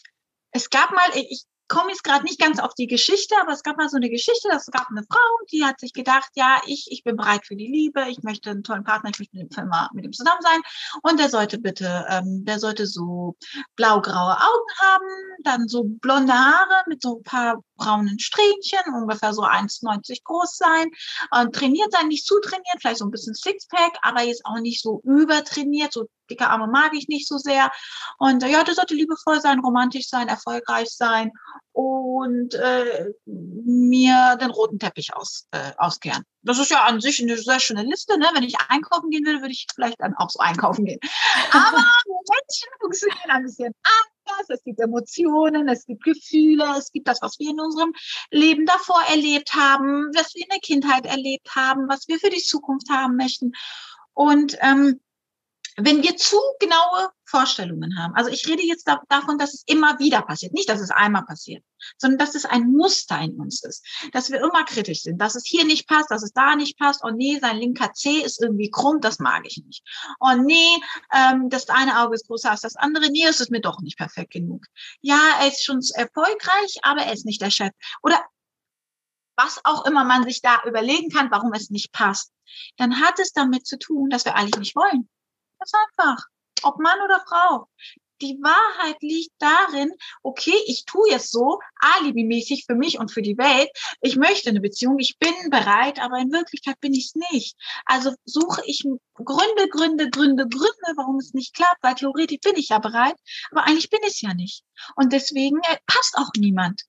es gab mal, ich, komme jetzt gerade nicht ganz auf die Geschichte, aber es gab mal so eine Geschichte, es gab eine Frau, die hat sich gedacht, ja, ich, ich bin bereit für die Liebe, ich möchte einen tollen Partner, ich möchte mit dem, mit dem zusammen sein. Und der sollte bitte, ähm, der sollte so blau-graue Augen haben, dann so blonde Haare mit so ein paar braunen Strähnchen, ungefähr so 1,90 groß sein, und trainiert sein, nicht zu trainiert, vielleicht so ein bisschen Sixpack, aber jetzt auch nicht so übertrainiert, so dicke Arme mag ich nicht so sehr. Und äh, ja, der sollte liebevoll sein, romantisch sein, erfolgreich sein und äh, mir den roten Teppich aus, äh, auskehren. Das ist ja an sich eine sehr schöne Liste. Ne? Wenn ich einkaufen gehen würde, würde ich vielleicht dann auch so einkaufen gehen. Aber Menschen funktionieren ein bisschen anders. Es gibt Emotionen, es gibt Gefühle, es gibt das, was wir in unserem Leben davor erlebt haben, was wir in der Kindheit erlebt haben, was wir für die Zukunft haben möchten. Und ähm, wenn wir zu genaue Vorstellungen haben, also ich rede jetzt da, davon, dass es immer wieder passiert, nicht, dass es einmal passiert, sondern dass es ein Muster in uns ist, dass wir immer kritisch sind, dass es hier nicht passt, dass es da nicht passt, oh nee, sein linker C ist irgendwie krumm, das mag ich nicht. Oh nee, ähm, das eine Auge ist größer als das andere, nee, es ist mir doch nicht perfekt genug. Ja, er ist schon erfolgreich, aber er ist nicht der Chef. Oder was auch immer man sich da überlegen kann, warum es nicht passt, dann hat es damit zu tun, dass wir eigentlich nicht wollen Ganz einfach. Ob Mann oder Frau. Die Wahrheit liegt darin, okay, ich tue jetzt so, alibimäßig für mich und für die Welt. Ich möchte eine Beziehung, ich bin bereit, aber in Wirklichkeit bin ich es nicht. Also suche ich Gründe, Gründe, Gründe, Gründe, warum es nicht klappt, weil theoretisch bin ich ja bereit, aber eigentlich bin ich es ja nicht. Und deswegen äh, passt auch niemand.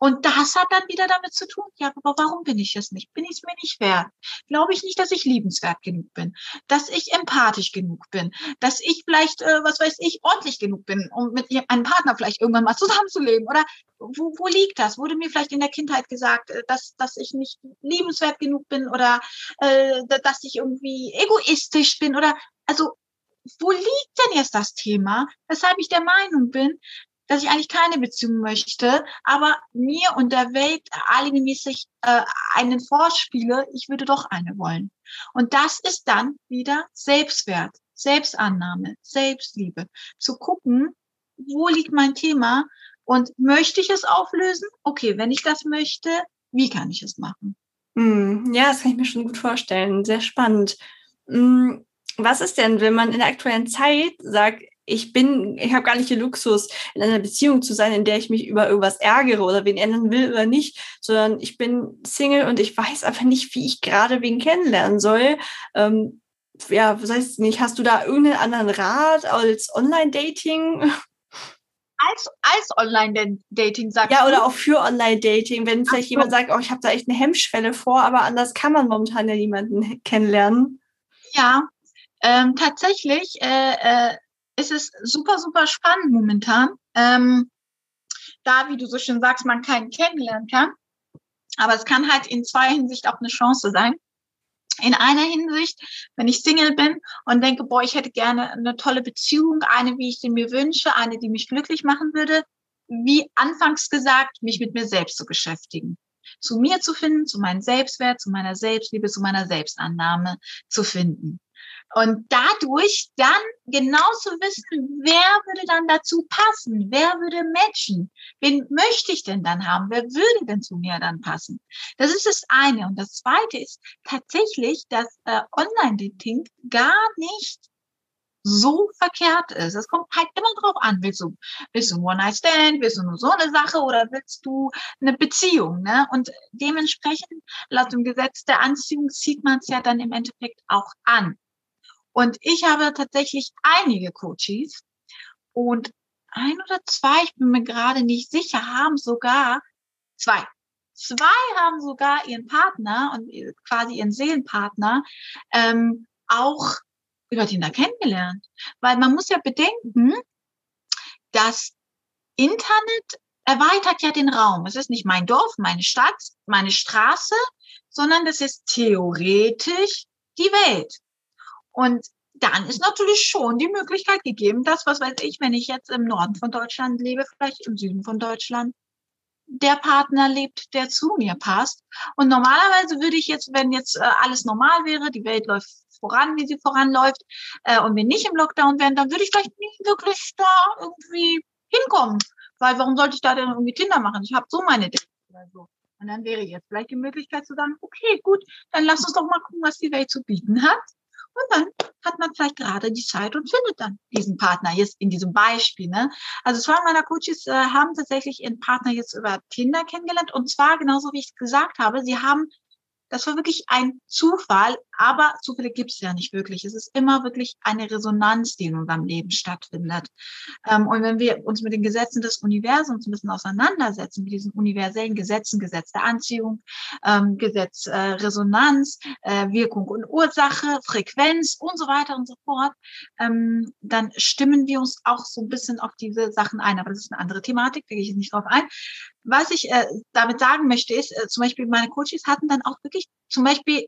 Und das hat dann wieder damit zu tun, ja, aber warum bin ich es nicht? Bin ich es mir nicht wert? Glaube ich nicht, dass ich liebenswert genug bin, dass ich empathisch genug bin, dass ich vielleicht, äh, was weiß ich, ordentlich genug bin, um mit einem Partner vielleicht irgendwann mal zusammenzuleben? Oder wo, wo liegt das? Wurde mir vielleicht in der Kindheit gesagt, äh, dass, dass ich nicht liebenswert genug bin oder äh, dass ich irgendwie egoistisch bin? Oder also wo liegt denn jetzt das Thema, weshalb ich der Meinung bin, dass ich eigentlich keine Beziehung möchte, aber mir und der Welt alibimäßig äh, einen vorspiele, ich würde doch eine wollen. Und das ist dann wieder Selbstwert, Selbstannahme, Selbstliebe. Zu gucken, wo liegt mein Thema und möchte ich es auflösen? Okay, wenn ich das möchte, wie kann ich es machen? Hm, ja, das kann ich mir schon gut vorstellen. Sehr spannend. Hm, was ist denn, wenn man in der aktuellen Zeit sagt, ich bin, ich habe gar nicht den Luxus, in einer Beziehung zu sein, in der ich mich über irgendwas ärgere oder wen ändern will oder nicht, sondern ich bin Single und ich weiß einfach nicht, wie ich gerade wen kennenlernen soll. Ähm, ja, was heißt nicht, hast du da irgendeinen anderen Rat als Online-Dating? Als, als Online-Dating sagst Ja, oder du? auch für Online-Dating, wenn vielleicht so. jemand sagt, oh, ich habe da echt eine Hemmschwelle vor, aber anders kann man momentan ja niemanden kennenlernen. Ja, ähm, tatsächlich äh, äh, ist es super, super spannend momentan. Ähm, da, wie du so schön sagst, man keinen kennenlernen kann. Aber es kann halt in zwei Hinsicht auch eine Chance sein. In einer Hinsicht, wenn ich Single bin und denke, boah, ich hätte gerne eine tolle Beziehung, eine, wie ich sie mir wünsche, eine, die mich glücklich machen würde, wie anfangs gesagt, mich mit mir selbst zu beschäftigen. Zu mir zu finden, zu meinem Selbstwert, zu meiner Selbstliebe, zu meiner Selbstannahme zu finden. Und dadurch dann genau zu wissen, wer würde dann dazu passen, wer würde matchen, wen möchte ich denn dann haben, wer würde denn zu mir dann passen. Das ist das eine. Und das zweite ist tatsächlich, dass äh, Online-Dating gar nicht so verkehrt ist. Es kommt halt immer drauf an, willst du, willst du ein One-Night-Stand, willst du nur so eine Sache oder willst du eine Beziehung, ne? Und dementsprechend, laut dem Gesetz der Anziehung, zieht man es ja dann im Endeffekt auch an. Und ich habe tatsächlich einige Coaches und ein oder zwei, ich bin mir gerade nicht sicher, haben sogar zwei. Zwei haben sogar ihren Partner und quasi ihren Seelenpartner ähm, auch über Tinder kennengelernt. Weil man muss ja bedenken, das Internet erweitert ja den Raum. Es ist nicht mein Dorf, meine Stadt, meine Straße, sondern das ist theoretisch die Welt. Und dann ist natürlich schon die Möglichkeit gegeben, dass, was weiß ich, wenn ich jetzt im Norden von Deutschland lebe, vielleicht im Süden von Deutschland, der Partner lebt, der zu mir passt. Und normalerweise würde ich jetzt, wenn jetzt äh, alles normal wäre, die Welt läuft voran, wie sie voranläuft, äh, und wir nicht im Lockdown wären, dann würde ich vielleicht nicht wirklich da irgendwie hinkommen. Weil warum sollte ich da denn irgendwie Tinder machen? Ich habe so meine Dinge oder so. Und dann wäre jetzt vielleicht die Möglichkeit zu sagen, okay, gut, dann lass uns doch mal gucken, was die Welt zu bieten hat. Und dann hat man vielleicht gerade die Zeit und findet dann diesen Partner jetzt in diesem Beispiel. Ne? Also zwei meiner Coaches äh, haben tatsächlich ihren Partner jetzt über Tinder kennengelernt und zwar genauso wie ich es gesagt habe. Sie haben das war wirklich ein Zufall, aber Zufälle gibt es ja nicht wirklich. Es ist immer wirklich eine Resonanz, die in unserem Leben stattfindet. Ähm, und wenn wir uns mit den Gesetzen des Universums ein bisschen auseinandersetzen, mit diesen universellen Gesetzen, Gesetz der Anziehung, ähm, Gesetz äh, Resonanz, äh, Wirkung und Ursache, Frequenz und so weiter und so fort, ähm, dann stimmen wir uns auch so ein bisschen auf diese Sachen ein. Aber das ist eine andere Thematik, da gehe ich nicht drauf ein. Was ich äh, damit sagen möchte, ist, zum Beispiel meine Coaches hatten dann auch wirklich, zum Beispiel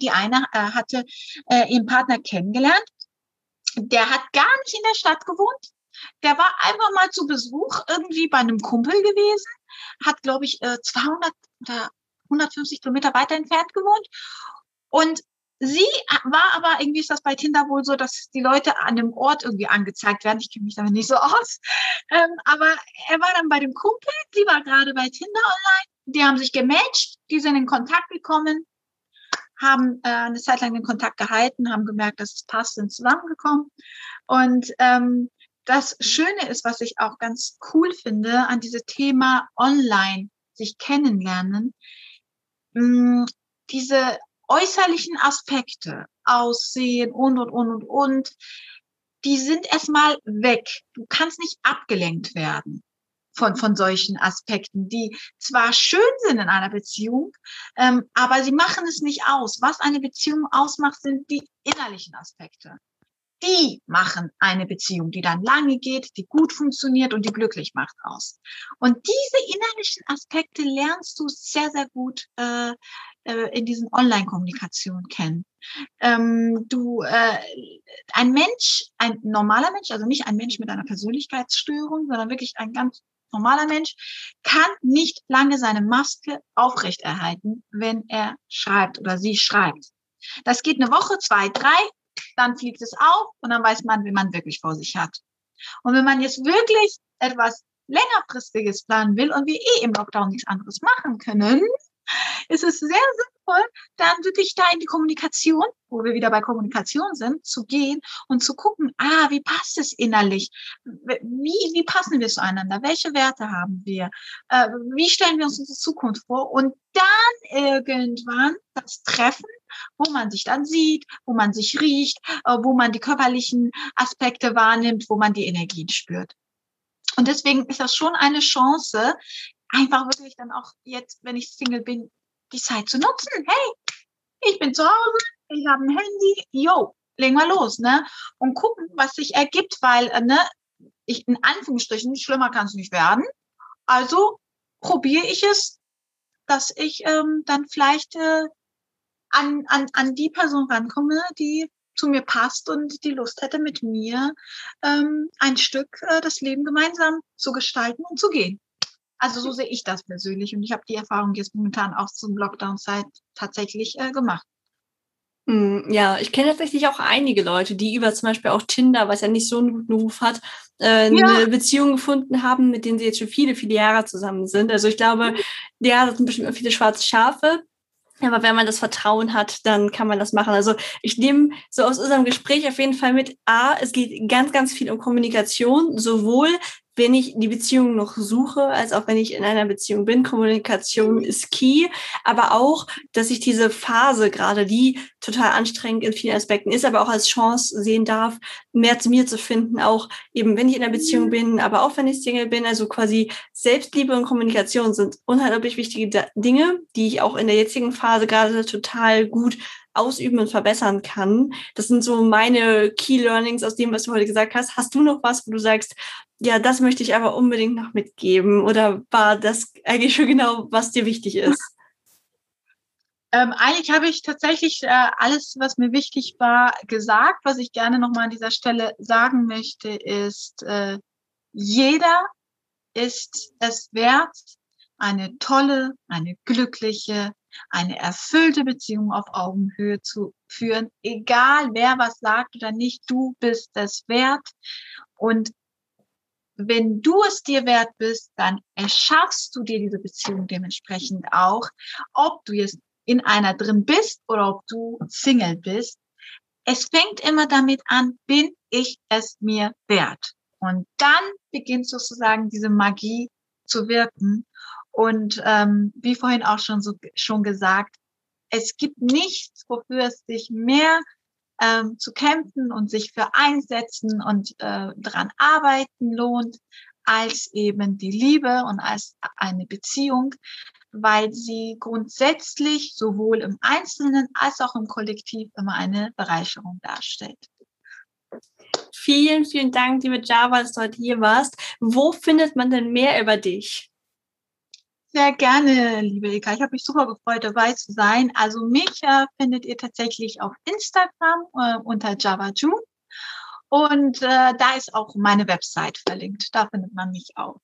die eine äh, hatte äh, ihren Partner kennengelernt, der hat gar nicht in der Stadt gewohnt, der war einfach mal zu Besuch irgendwie bei einem Kumpel gewesen, hat, glaube ich, äh, 200 oder 150 Kilometer weiter entfernt gewohnt und Sie war aber, irgendwie ist das bei Tinder wohl so, dass die Leute an dem Ort irgendwie angezeigt werden. Ich kenne mich damit nicht so aus. Ähm, aber er war dann bei dem Kumpel, sie war gerade bei Tinder online. Die haben sich gematcht, die sind in Kontakt gekommen, haben äh, eine Zeit lang den Kontakt gehalten, haben gemerkt, dass es passt, sind zusammengekommen. Und ähm, das Schöne ist, was ich auch ganz cool finde an diesem Thema online sich kennenlernen, mh, mm, diese äußerlichen Aspekte, Aussehen und, und, und, und, und, die sind erstmal weg. Du kannst nicht abgelenkt werden von, von solchen Aspekten, die zwar schön sind in einer Beziehung, ähm, aber sie machen es nicht aus. Was eine Beziehung ausmacht, sind die innerlichen Aspekte. Die machen eine Beziehung, die dann lange geht, die gut funktioniert und die glücklich macht aus. Und diese innerlichen Aspekte lernst du sehr, sehr gut äh, äh, in diesen Online-Kommunikation kennen. Ähm, du, äh, ein Mensch, ein normaler Mensch, also nicht ein Mensch mit einer Persönlichkeitsstörung, sondern wirklich ein ganz normaler Mensch, kann nicht lange seine Maske aufrechterhalten, wenn er schreibt oder sie schreibt. Das geht eine Woche, zwei, drei, dann fliegt es auf und dann weiß man, wie man wirklich vor sich hat. Und wenn man jetzt wirklich etwas längerfristiges planen will und wir eh im Lockdown nichts anderes machen können, ist es sehr sinnvoll, dann wirklich da in die Kommunikation, wo wir wieder bei Kommunikation sind, zu gehen und zu gucken, ah, wie passt es innerlich? Wie, wie passen wir zueinander? Welche Werte haben wir? Äh, wie stellen wir uns unsere Zukunft vor? Und dann irgendwann das Treffen, wo man sich dann sieht, wo man sich riecht, äh, wo man die körperlichen Aspekte wahrnimmt, wo man die Energien spürt. Und deswegen ist das schon eine Chance, einfach wirklich dann auch jetzt, wenn ich Single bin, die Zeit zu nutzen. Hey, ich bin zu Hause, ich habe ein Handy, yo, legen wir los, ne? Und gucken, was sich ergibt, weil, äh, ne, ich in Anführungsstrichen, schlimmer kann es nicht werden. Also probiere ich es, dass ich ähm, dann vielleicht äh, an, an, an die Person rankomme, die zu mir passt und die Lust hätte, mit mir ähm, ein Stück äh, das Leben gemeinsam zu gestalten und zu gehen. Also so sehe ich das persönlich und ich habe die Erfahrung jetzt momentan auch zum Lockdown-Zeit tatsächlich äh, gemacht. Hm, ja, ich kenne tatsächlich auch einige Leute, die über zum Beispiel auch Tinder, was ja nicht so einen guten Ruf hat, äh, ja. eine Beziehung gefunden haben, mit denen sie jetzt schon viele, viele Jahre zusammen sind. Also ich glaube, ja, das sind bestimmt viele schwarze Schafe. Aber wenn man das Vertrauen hat, dann kann man das machen. Also ich nehme so aus unserem Gespräch auf jeden Fall mit, A, es geht ganz, ganz viel um Kommunikation, sowohl wenn ich die Beziehung noch suche, als auch wenn ich in einer Beziehung bin. Kommunikation ist key, aber auch, dass ich diese Phase gerade, die total anstrengend in vielen Aspekten ist, aber auch als Chance sehen darf, mehr zu mir zu finden, auch eben wenn ich in einer Beziehung mhm. bin, aber auch wenn ich Single bin. Also quasi Selbstliebe und Kommunikation sind unheimlich wichtige Dinge, die ich auch in der jetzigen Phase gerade total gut ausüben und verbessern kann. Das sind so meine Key Learnings aus dem, was du heute gesagt hast. Hast du noch was, wo du sagst, ja, das möchte ich aber unbedingt noch mitgeben? Oder war das eigentlich schon genau, was dir wichtig ist? Ähm, eigentlich habe ich tatsächlich äh, alles, was mir wichtig war, gesagt. Was ich gerne nochmal an dieser Stelle sagen möchte, ist, äh, jeder ist es wert, eine tolle, eine glückliche, eine erfüllte Beziehung auf Augenhöhe zu führen. Egal wer was sagt oder nicht, du bist es wert. Und wenn du es dir wert bist, dann erschaffst du dir diese Beziehung dementsprechend auch, ob du jetzt in einer drin bist oder ob du Single bist. Es fängt immer damit an, bin ich es mir wert? Und dann beginnt sozusagen diese Magie zu wirken. Und ähm, wie vorhin auch schon so schon gesagt, es gibt nichts, wofür es sich mehr ähm, zu kämpfen und sich für einsetzen und äh, daran arbeiten lohnt, als eben die Liebe und als eine Beziehung, weil sie grundsätzlich sowohl im Einzelnen als auch im Kollektiv immer eine Bereicherung darstellt. Vielen, vielen Dank, liebe Java, dass du heute hier warst. Wo findet man denn mehr über dich? Sehr gerne, liebe Eka. Ich habe mich super gefreut, dabei zu sein. Also mich äh, findet ihr tatsächlich auf Instagram äh, unter JavaJu. Und äh, da ist auch meine Website verlinkt. Da findet man mich auch.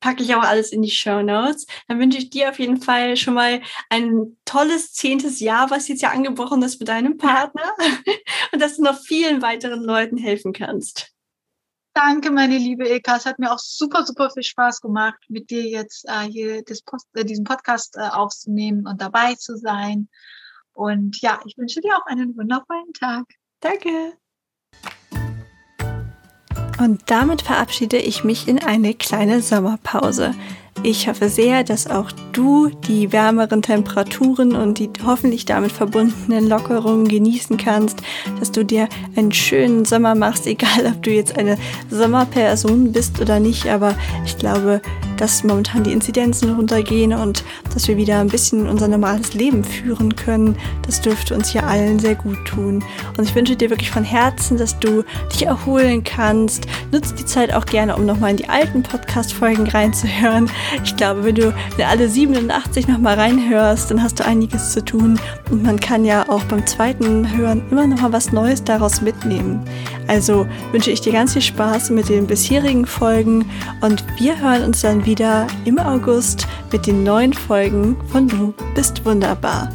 Packe ich auch alles in die Show Notes. Dann wünsche ich dir auf jeden Fall schon mal ein tolles zehntes Jahr, was jetzt ja angebrochen ist mit deinem Partner. Und dass du noch vielen weiteren Leuten helfen kannst. Danke, meine liebe Eka. Es hat mir auch super, super viel Spaß gemacht, mit dir jetzt äh, hier Post, äh, diesen Podcast äh, aufzunehmen und dabei zu sein. Und ja, ich wünsche dir auch einen wundervollen Tag. Danke. Und damit verabschiede ich mich in eine kleine Sommerpause. Ich hoffe sehr, dass auch du die wärmeren Temperaturen und die hoffentlich damit verbundenen Lockerungen genießen kannst, dass du dir einen schönen Sommer machst, egal ob du jetzt eine Sommerperson bist oder nicht. Aber ich glaube, dass momentan die Inzidenzen runtergehen und dass wir wieder ein bisschen unser normales Leben führen können, das dürfte uns hier allen sehr gut tun. Und ich wünsche dir wirklich von Herzen, dass du dich erholen kannst. Nutze die Zeit auch gerne, um nochmal in die alten Podcast-Folgen reinzuhören. Ich glaube, wenn du alle 87 nochmal reinhörst, dann hast du einiges zu tun. Und man kann ja auch beim zweiten Hören immer nochmal was Neues daraus mitnehmen. Also wünsche ich dir ganz viel Spaß mit den bisherigen Folgen und wir hören uns dann wieder im August mit den neuen Folgen von Du bist wunderbar.